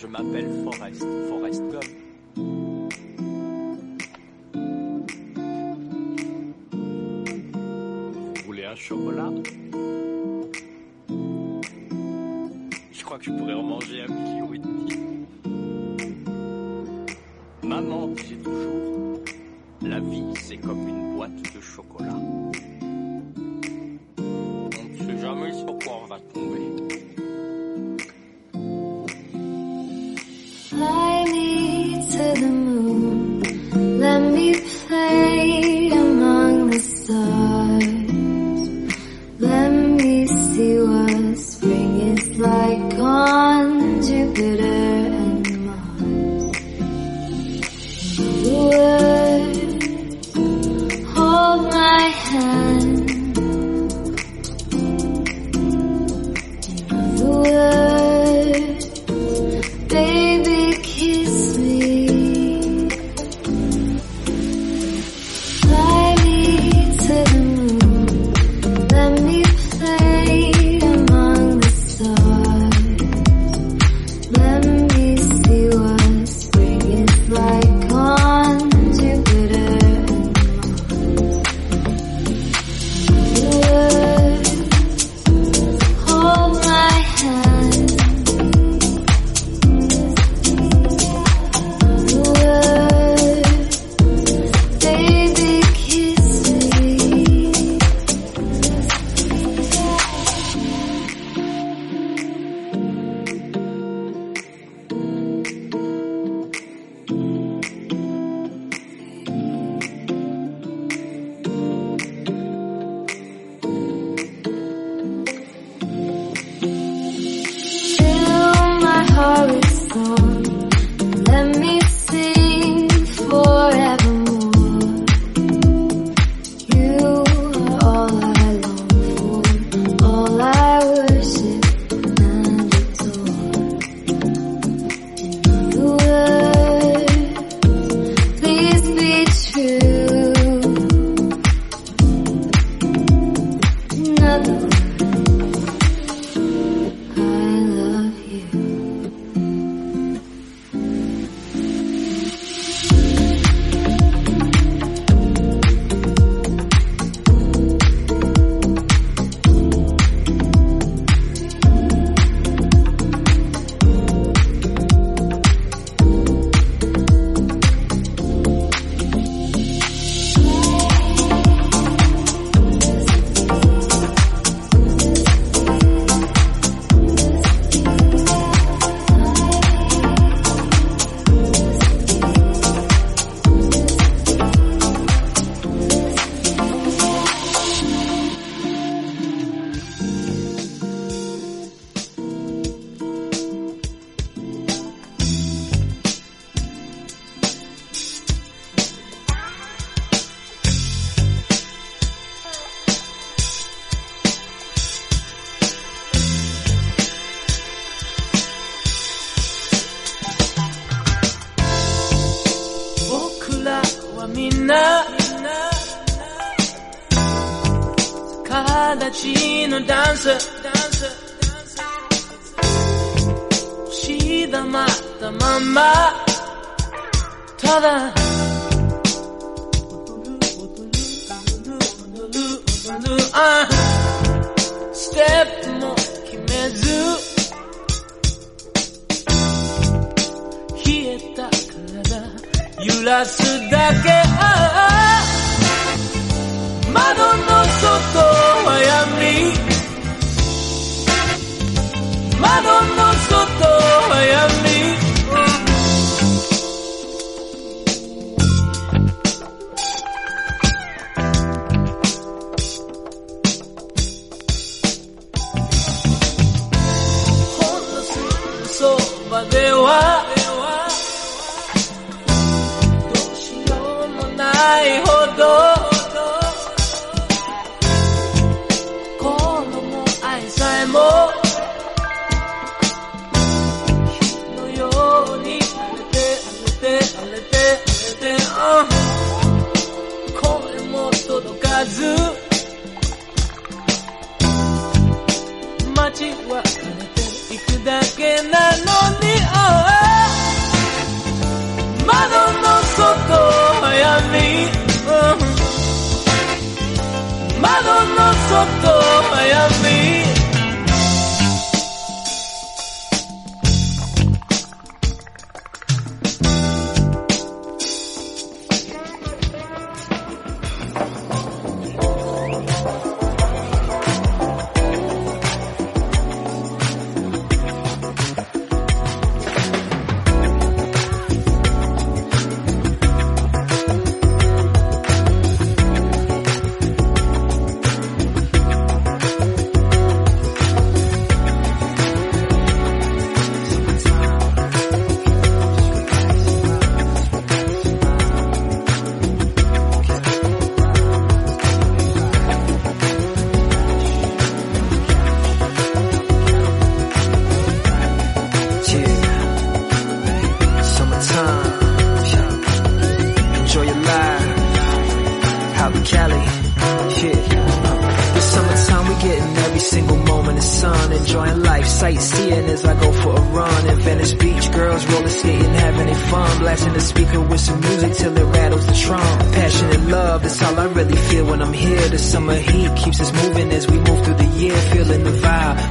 Je m'appelle Forrest, Forrest Gump. Vous voulez un chocolat? Je crois que je pourrais en manger un kilo et demi. Maman disait toujours, la vie c'est comme une boîte de chocolat.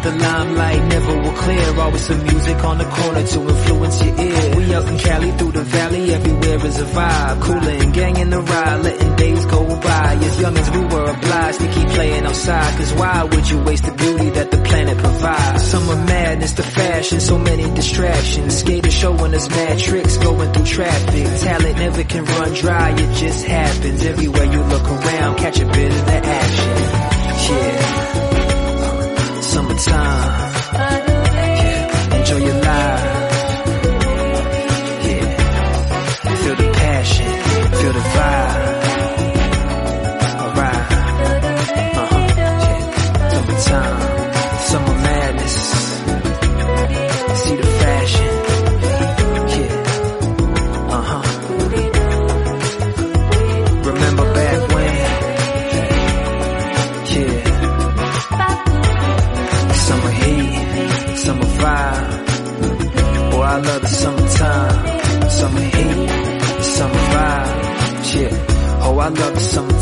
The limelight never will clear. Always some music on the corner to influence your ear. We out in Cali through the valley, everywhere is a vibe. Cooling, ganging the ride, letting days go by. As young as we were obliged to keep playing outside. Cause why would you waste the beauty that the planet provides? Summer madness, the fashion, so many distractions. Skaters showing us mad tricks, going through traffic. Talent never can run dry, it just happens. Everywhere you look around, catch a bit of the action. Yeah. Summertime. Yeah. Enjoy your life. Yeah. Feel the passion. Feel the vibe. Love the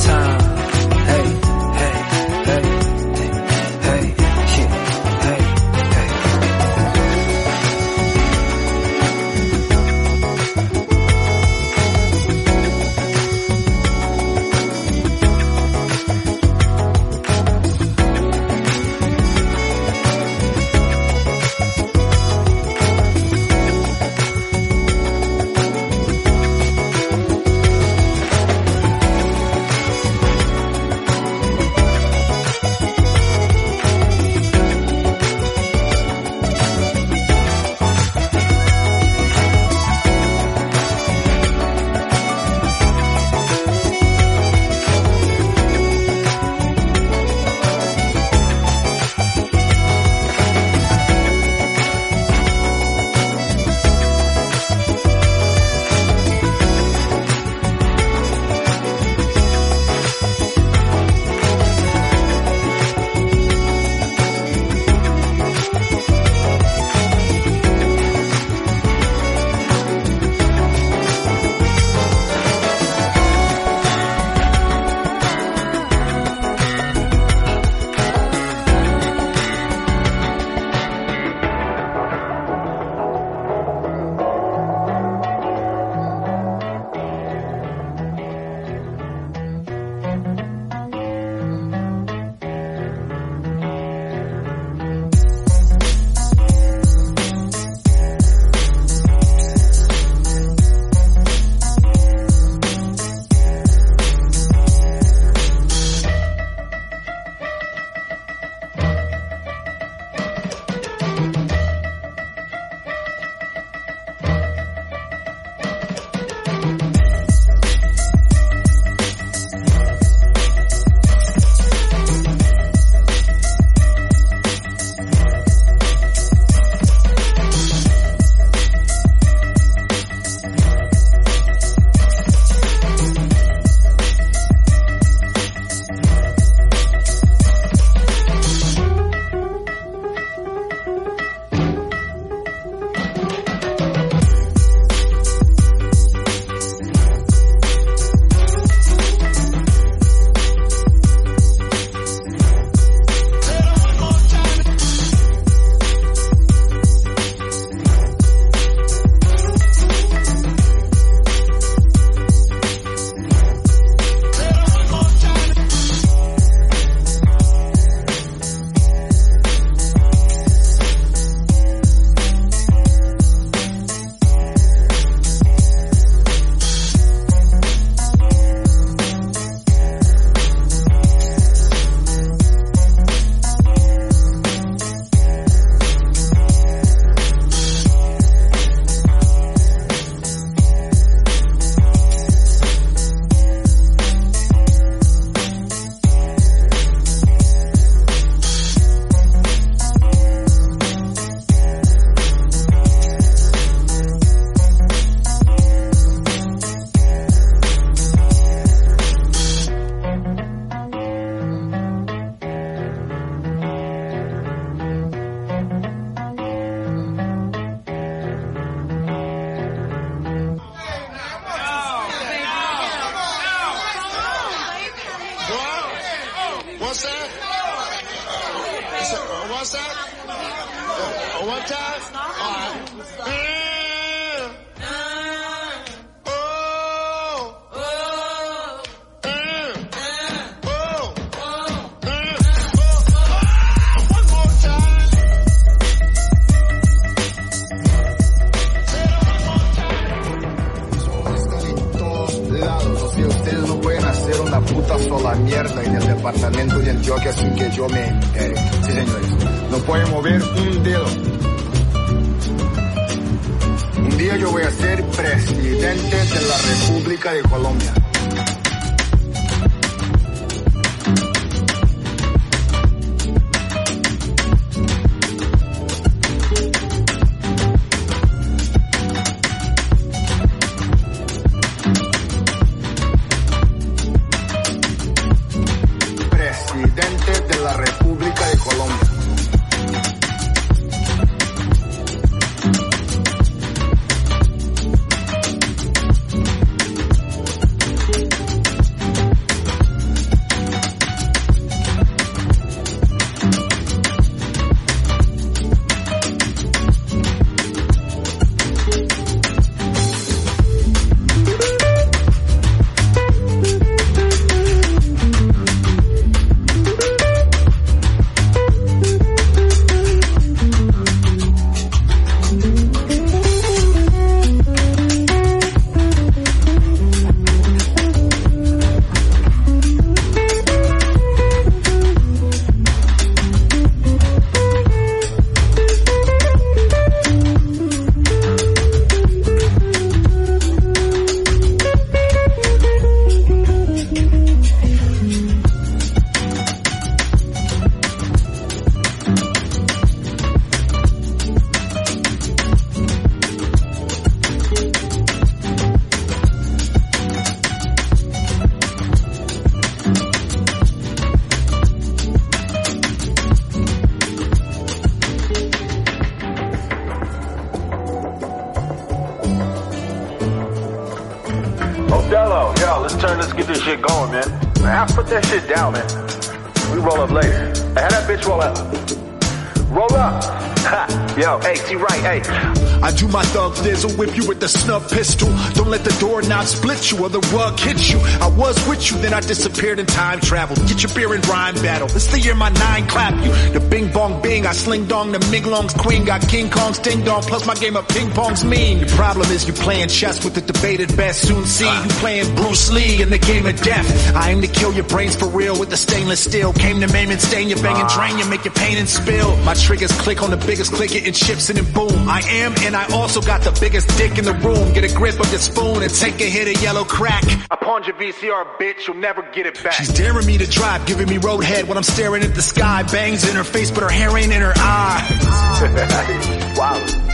the snuff pistol. Don't let the doorknob split you or the rug hit you. I was with you, then I disappeared in time travel. Get your beer and rhyme battle. It's the year my nine clap you. The bing bong bing, I sling dong, the Ming Long's queen. Got King Kong's ding dong, plus my game of ping pong's mean. The problem is you playing chess with the debated best. Soon see you playing Bruce Lee in the game of death. I aim to kill your brains for real with the stainless steel. Came to maim and stain you, bang and ah. drain you, make you pain and spill. My triggers click on the biggest click it and chips in and boom. I am and I also got the biggest dick in the room. Get a grip of the spoon and take a hit of yellow crack. I pawned your VCR, bitch. You'll never get it back. She's daring me to drive, giving me roadhead when I'm staring at the sky. Bangs in her face, but her hair ain't in her eyes. wow.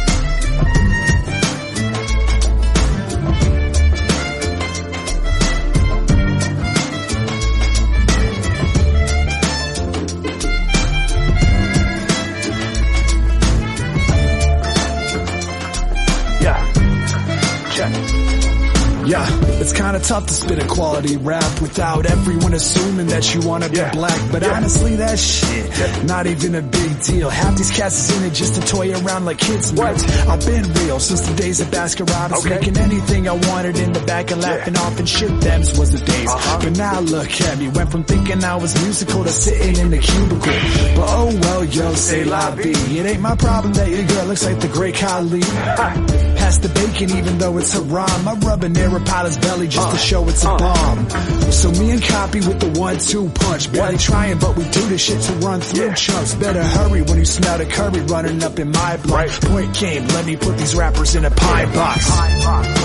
Kinda tough to spit a quality rap without everyone assuming that you wanna be Yeah. black. But Yeah. honestly, that shit, not even a big deal. Half these cats is in it just to toy around like kids. What? I've been real since the days of Baskin-Robbins, Okay. making anything I wanted in the back and laughing off and shit. Them's was the days. Uh-huh. But now look at me, went from thinking I was musical to sitting in the cubicle. But oh well, yo, say la vie. It ain't my problem that your girl looks like the great Khali. Pass the bacon even though it's haram. I'm rubbing near a pilot's belly just to show it's a bomb. So me and Copy with the one-two punch. Barely trying, but we do this shit to run through Yeah. chunks. Better hurry when you smell the curry running up in my blood. Right. Point game, let me put these rappers in a pie box. What we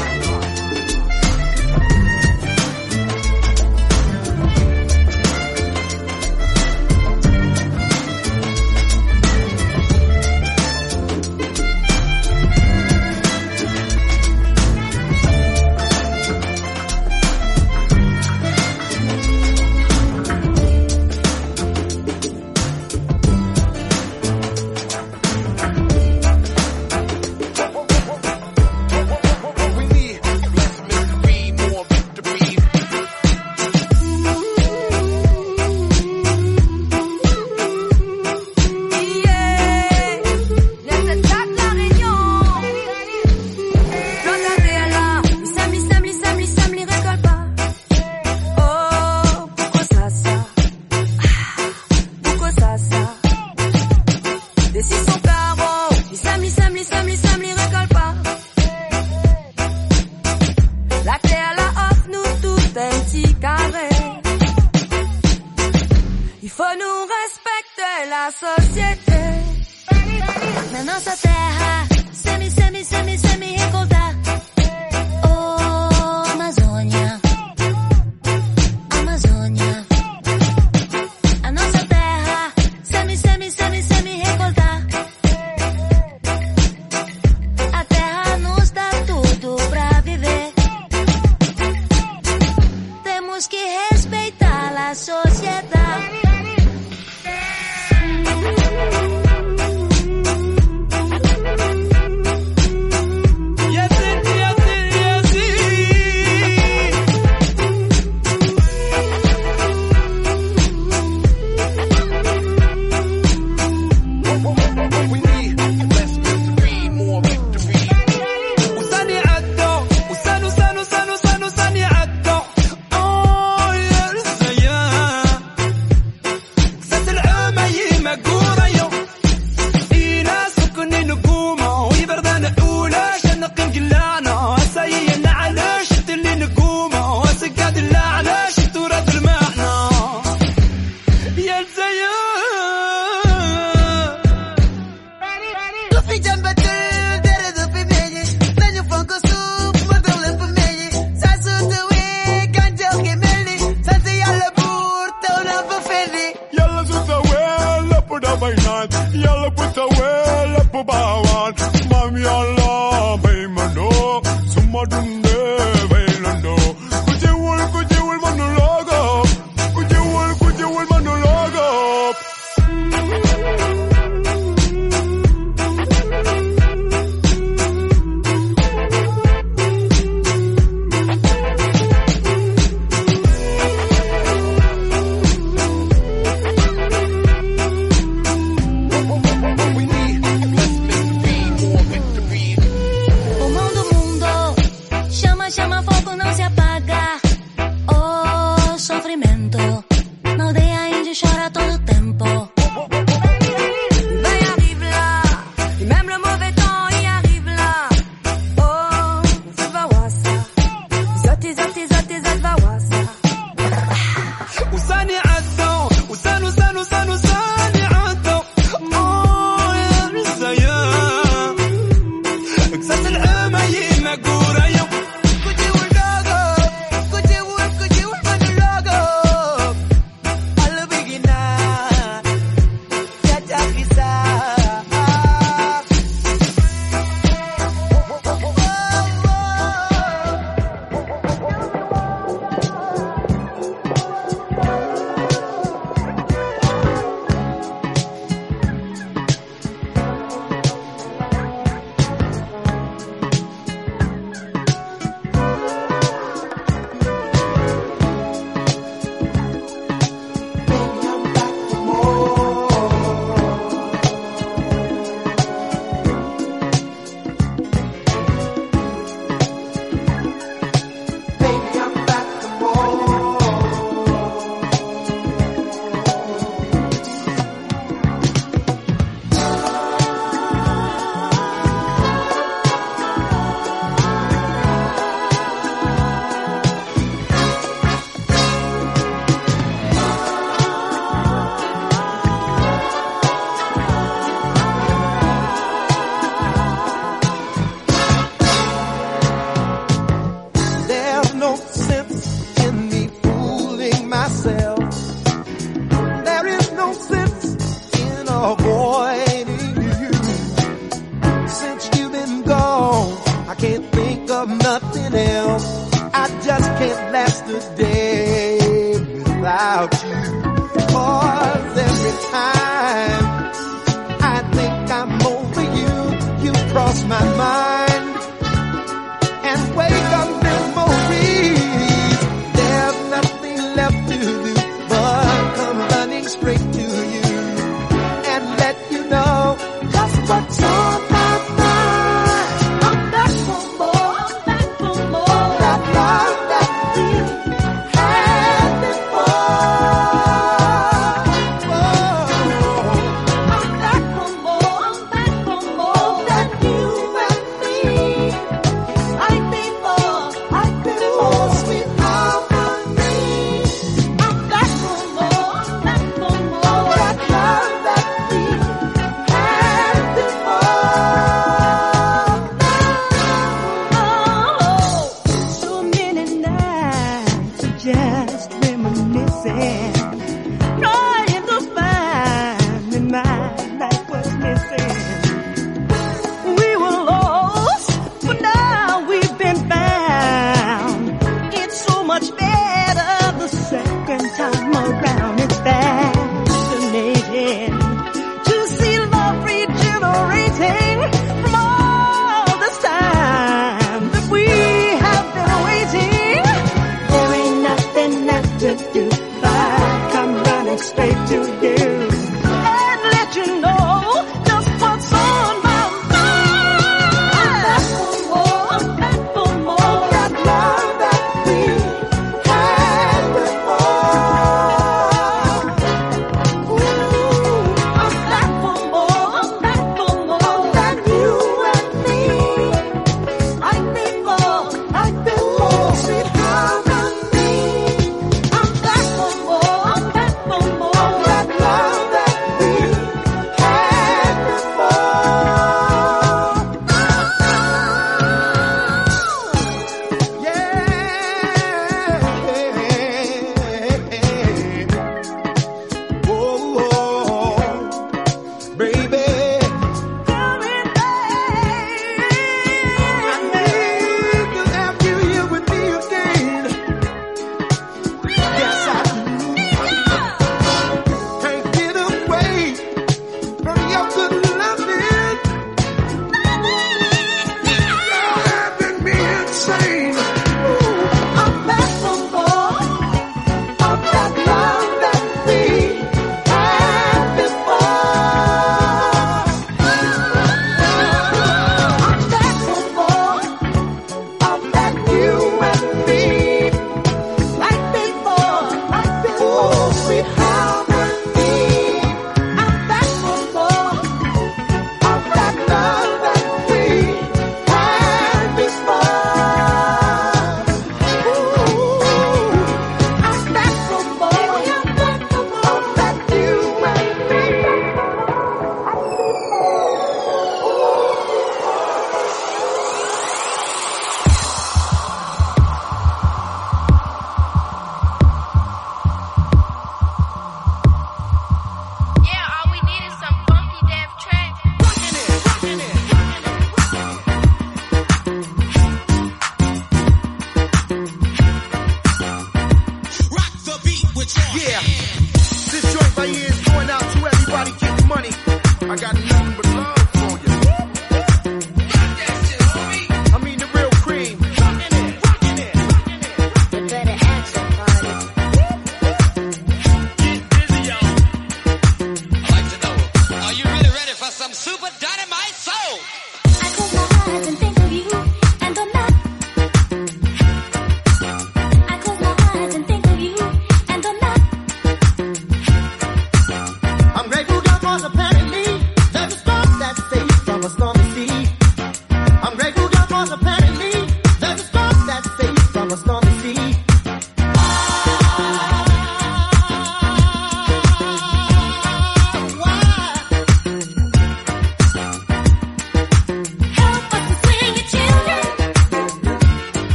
to you. I come running straight to you.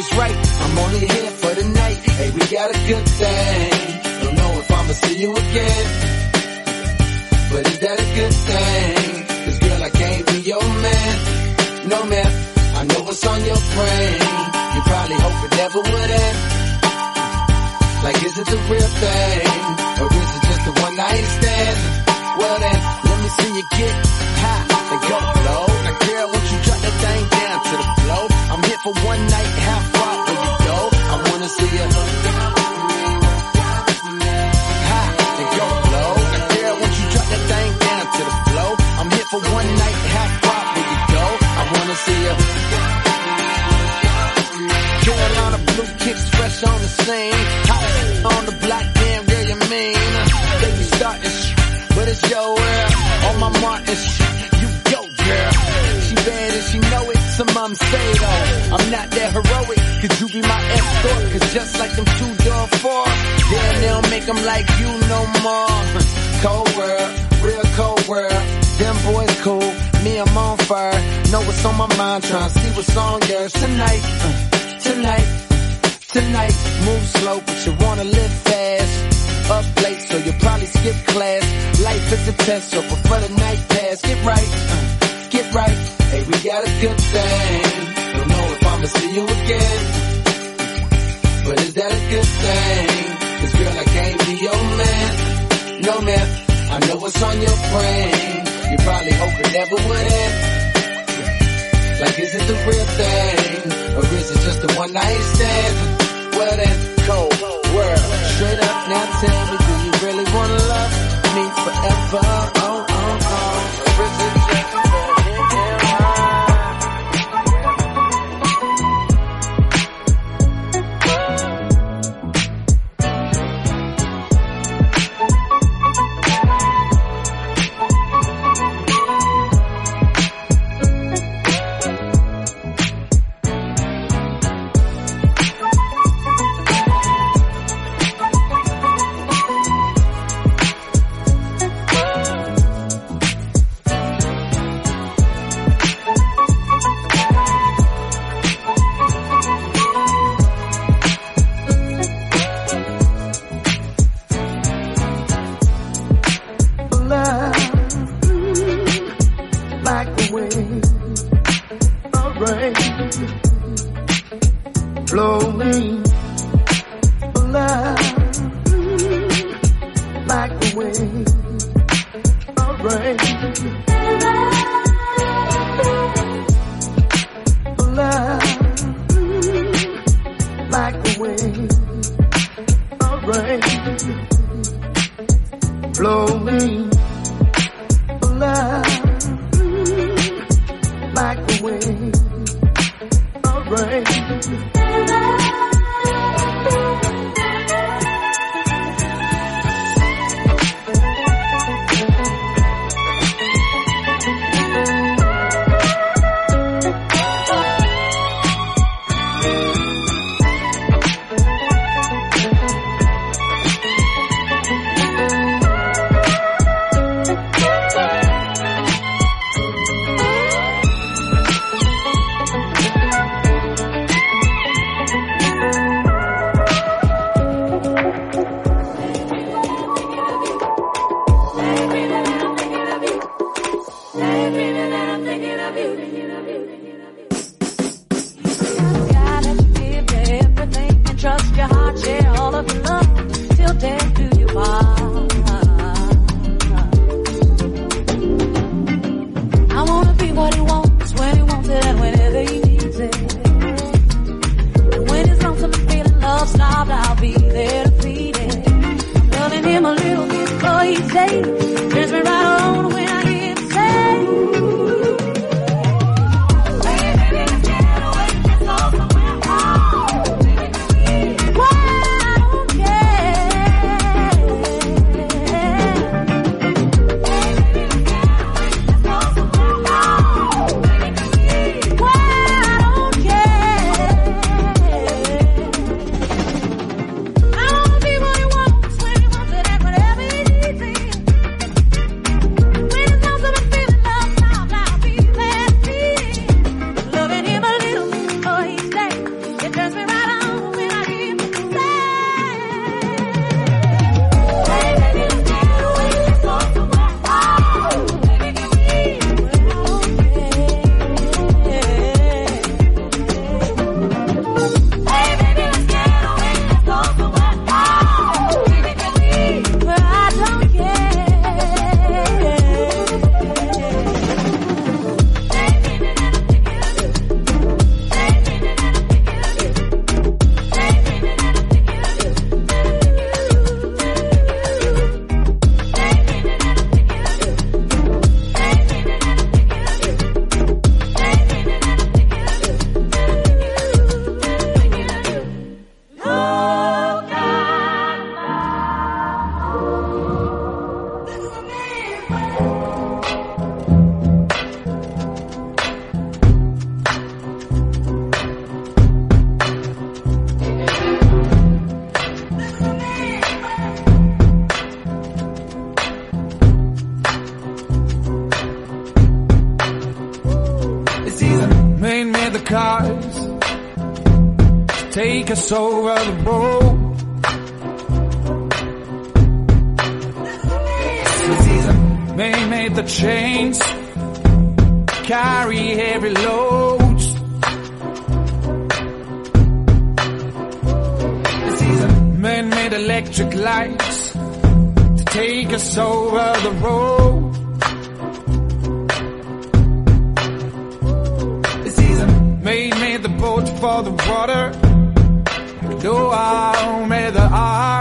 was right. I'm only here for the night. Hey, we got a good thing. Don't know if I'ma see you again. But is that a good thing? Cause girl, I can't be your man. No man, I know what's on your brain. You probably hope it never would end. Like, is it the real thing? Or is it just the one night stand? Well then, let me see you get high and go low. I girl, what you trying to think? for one night, half rock, will you go? I wanna see you. High go low. Girl, won't you drop that thing down to the? I'm here for one night, you go? I wanna see. Carolina blue kicks fresh on the scene. Hot on the block, damn girl, you mean? Baby, starting, but it's your world. On my Martin Just like them two door four. Damn, they don't make them like you no more. Cold world, real cold world. Them boys cool, me I'm on fire. Know what's on my mind, tryna to see what's on yours tonight, uh, tonight, tonight. Move slow, but you wanna live fast up late, so you probably skip class. Life is a test, so before the night pass, get right, uh, get right. Hey, we got a good thing. Don't know if I'ma see you again. But is that a good thing? Cause girl, I can't be your man. No man, I know what's on your brain. You probably hope it never would end. Like is it the real thing? Or is it just a one night stand? Well then, cold world. Straight up now tell me, do you really wanna love me forever? Oh, oh, oh. Or is it rain. Gotta it's over the bowl. They made the chains carry heavy loads. Men made electric lights to take us over the road. They made the boat for the water. Do I owe the eye?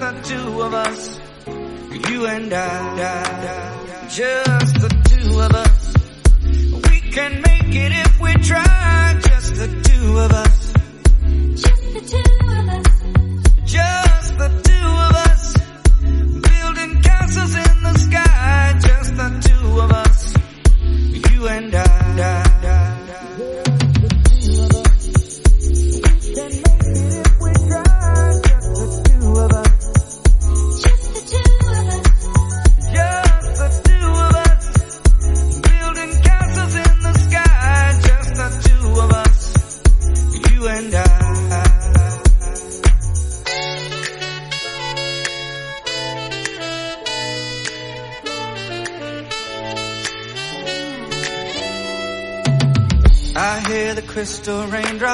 the two of us. You and I. Just the two of us. We can make it if we try. Just the two of us. Just the two.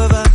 ever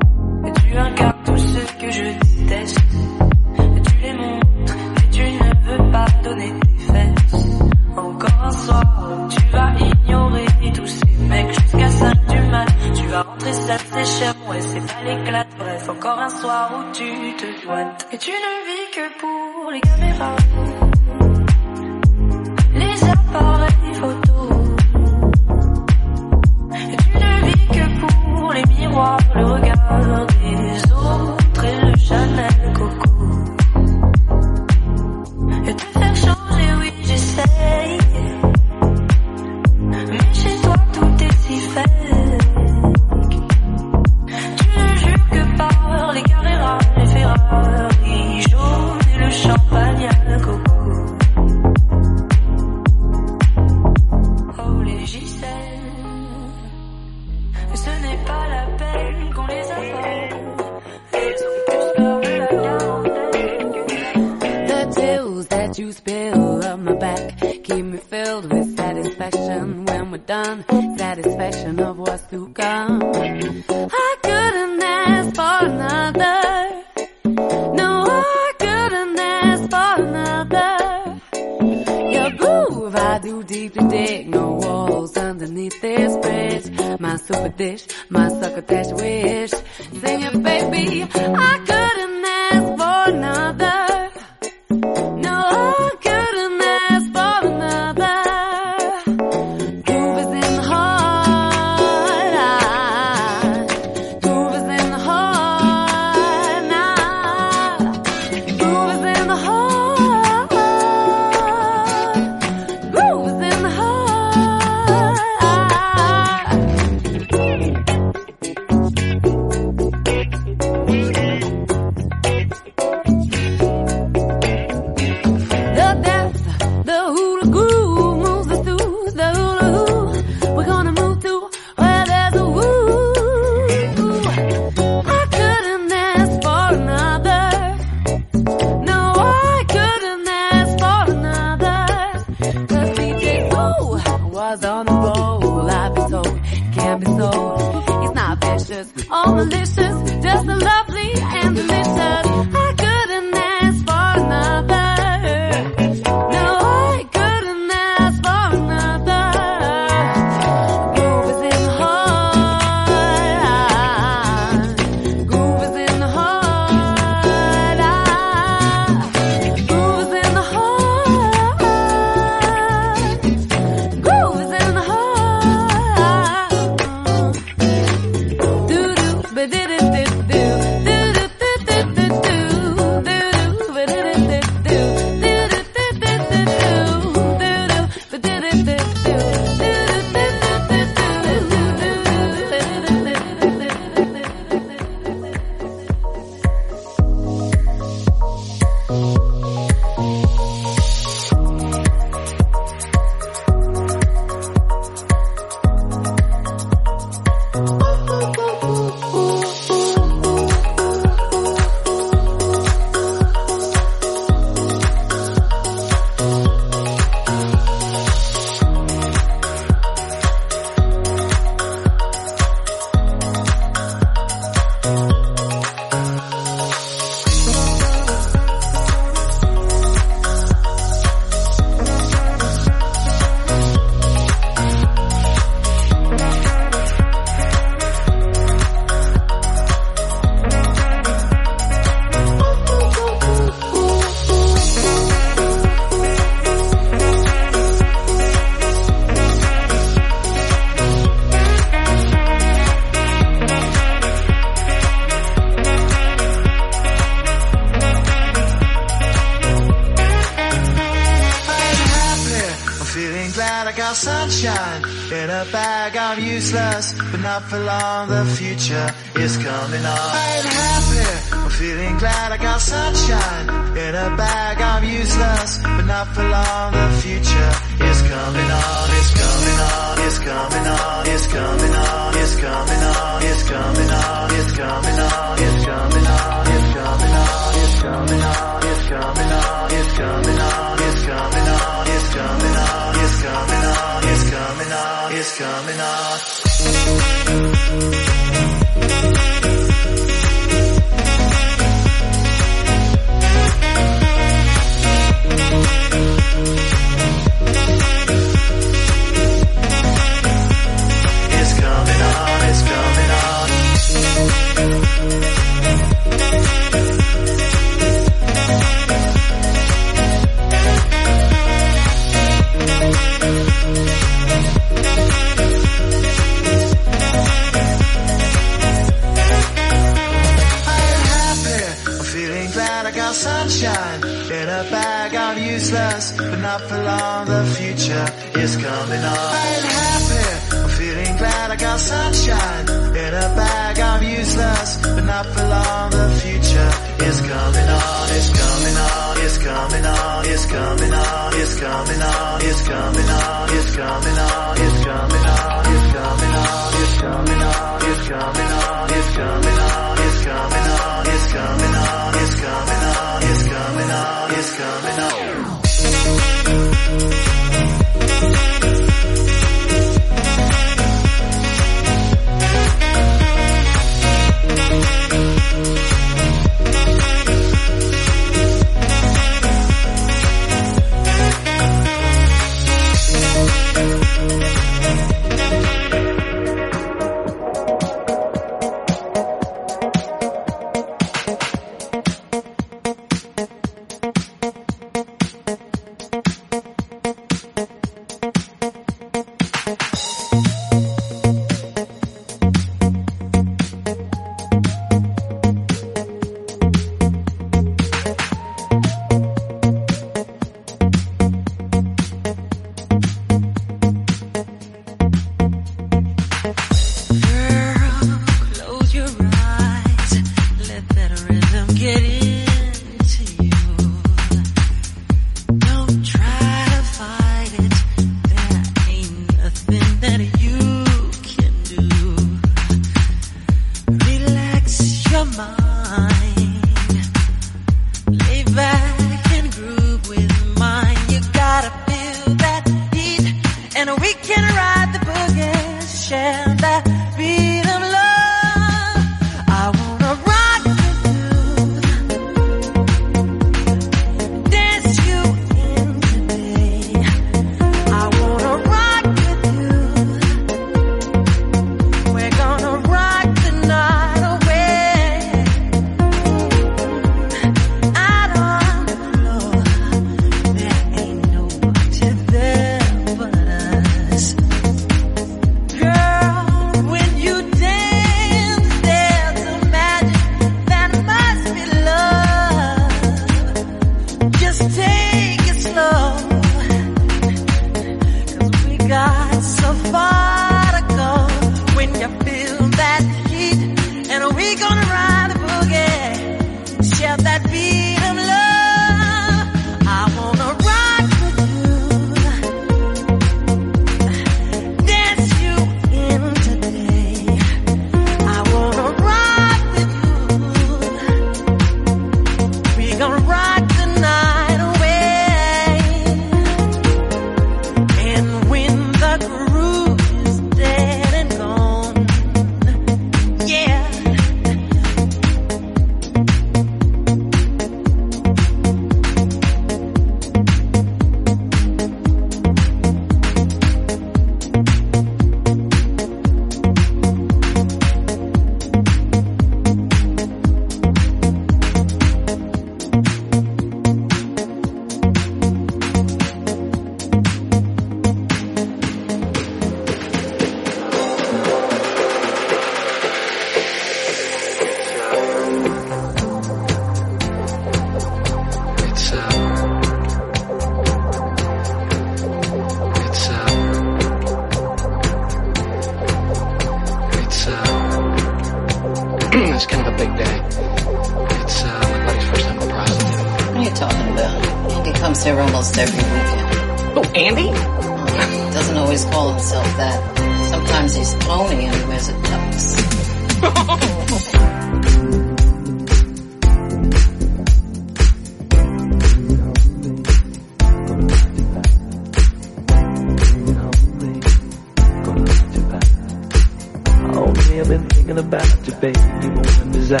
baby, more than desire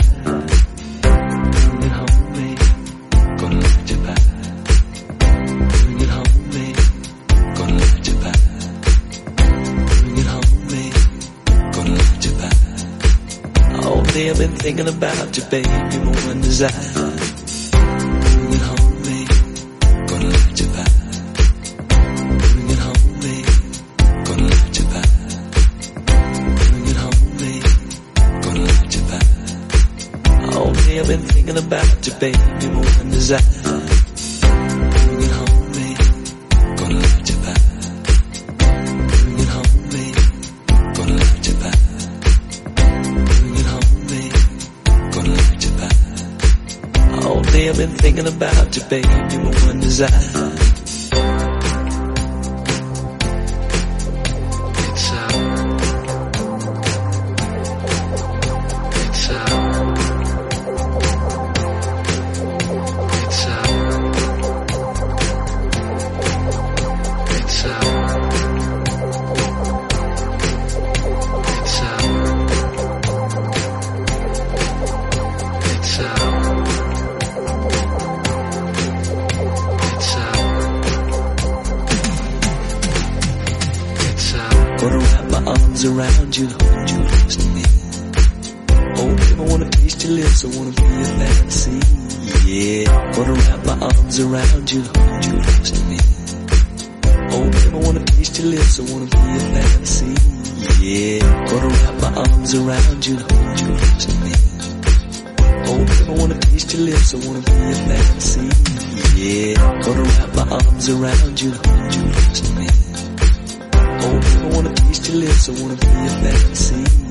Bring it home, baby, gonna look at your back. Bring it home, baby, gonna look at your back. Bring it home, baby, gonna look at your back. All day I've been thinking about you, baby, More than desire desire arms around you and hold you close to me. Oh, I wanna taste your lips, I wanna be your fantasy. Yeah, gonna wrap my arms around you and hold you close to me. Oh, I wanna taste your lips, I wanna be your fantasy.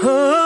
Oh,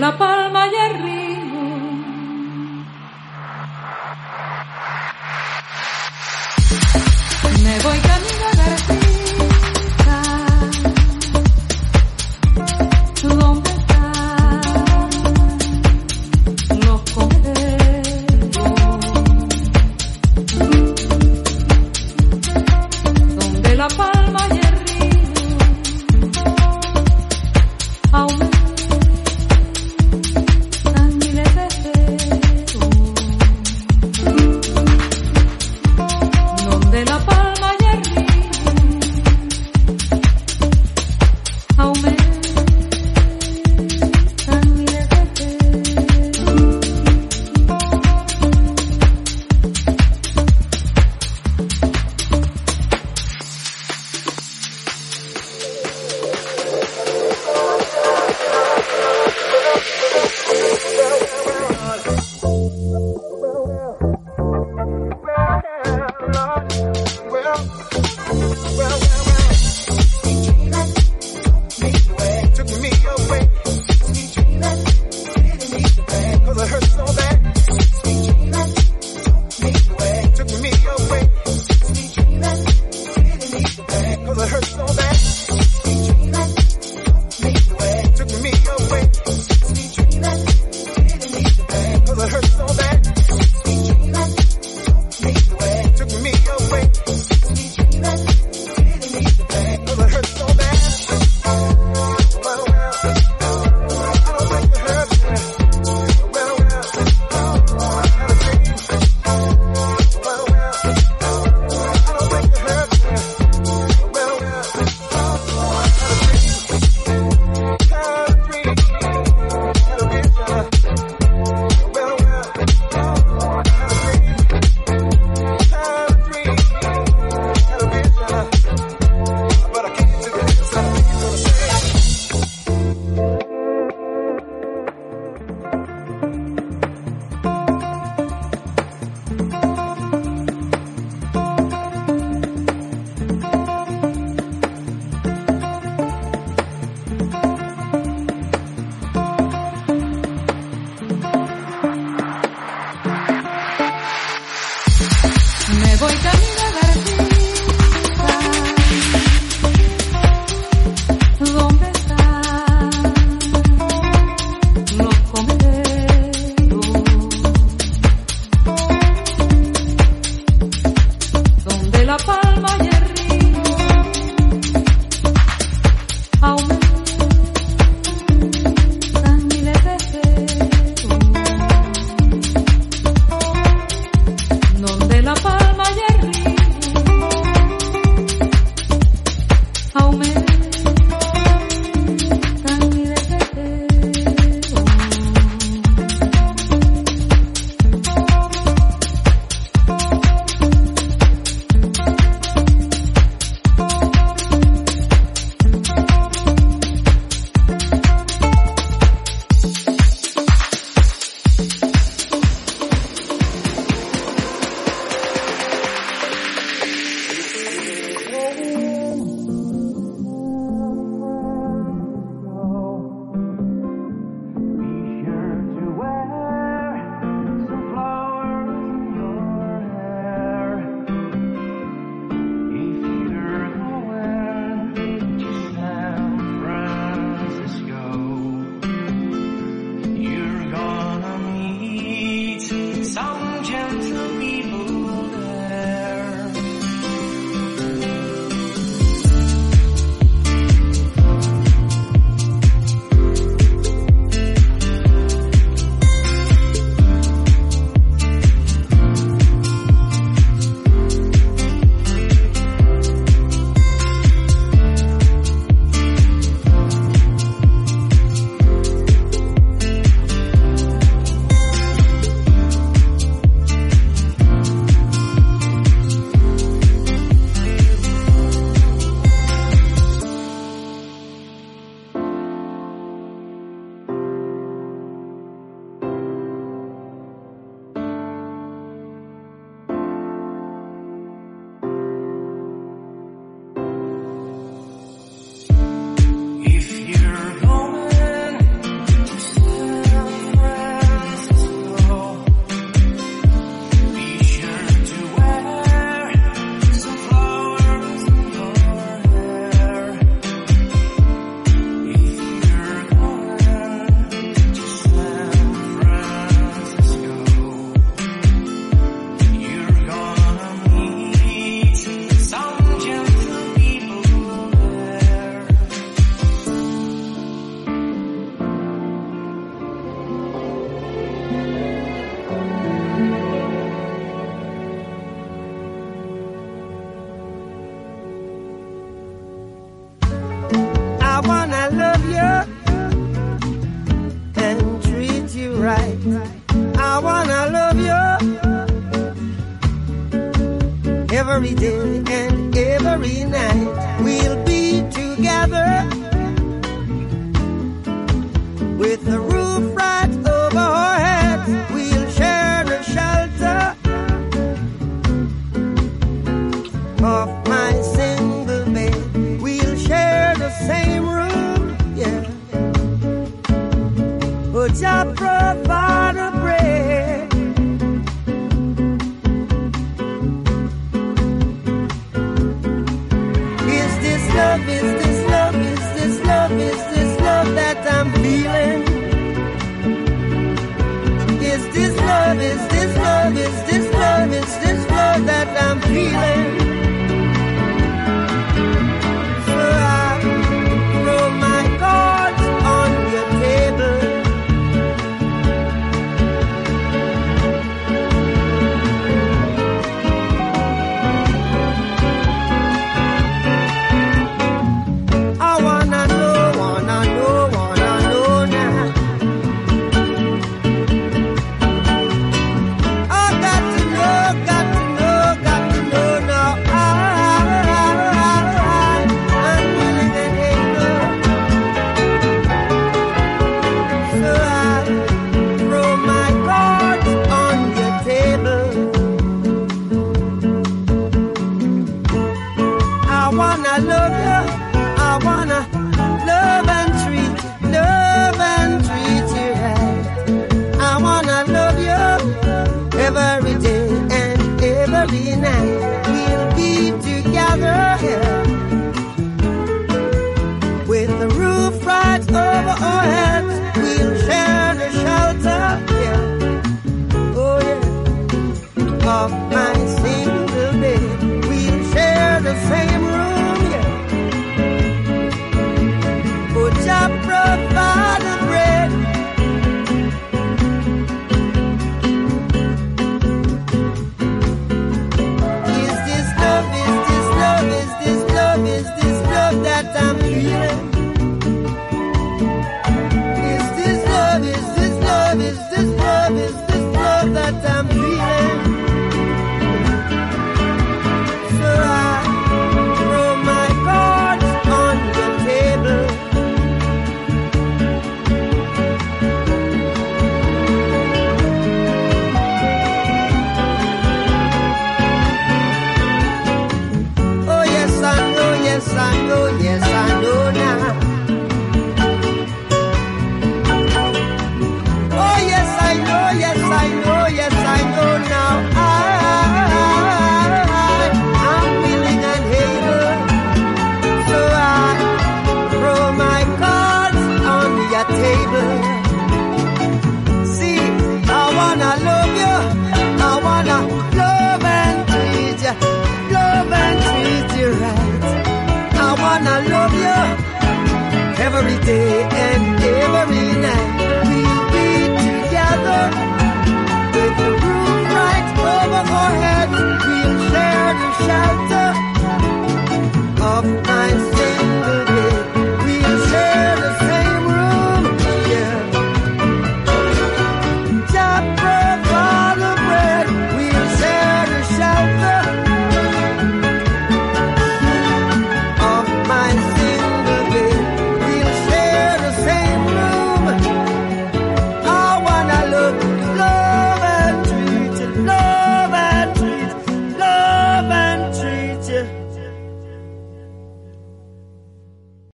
la palma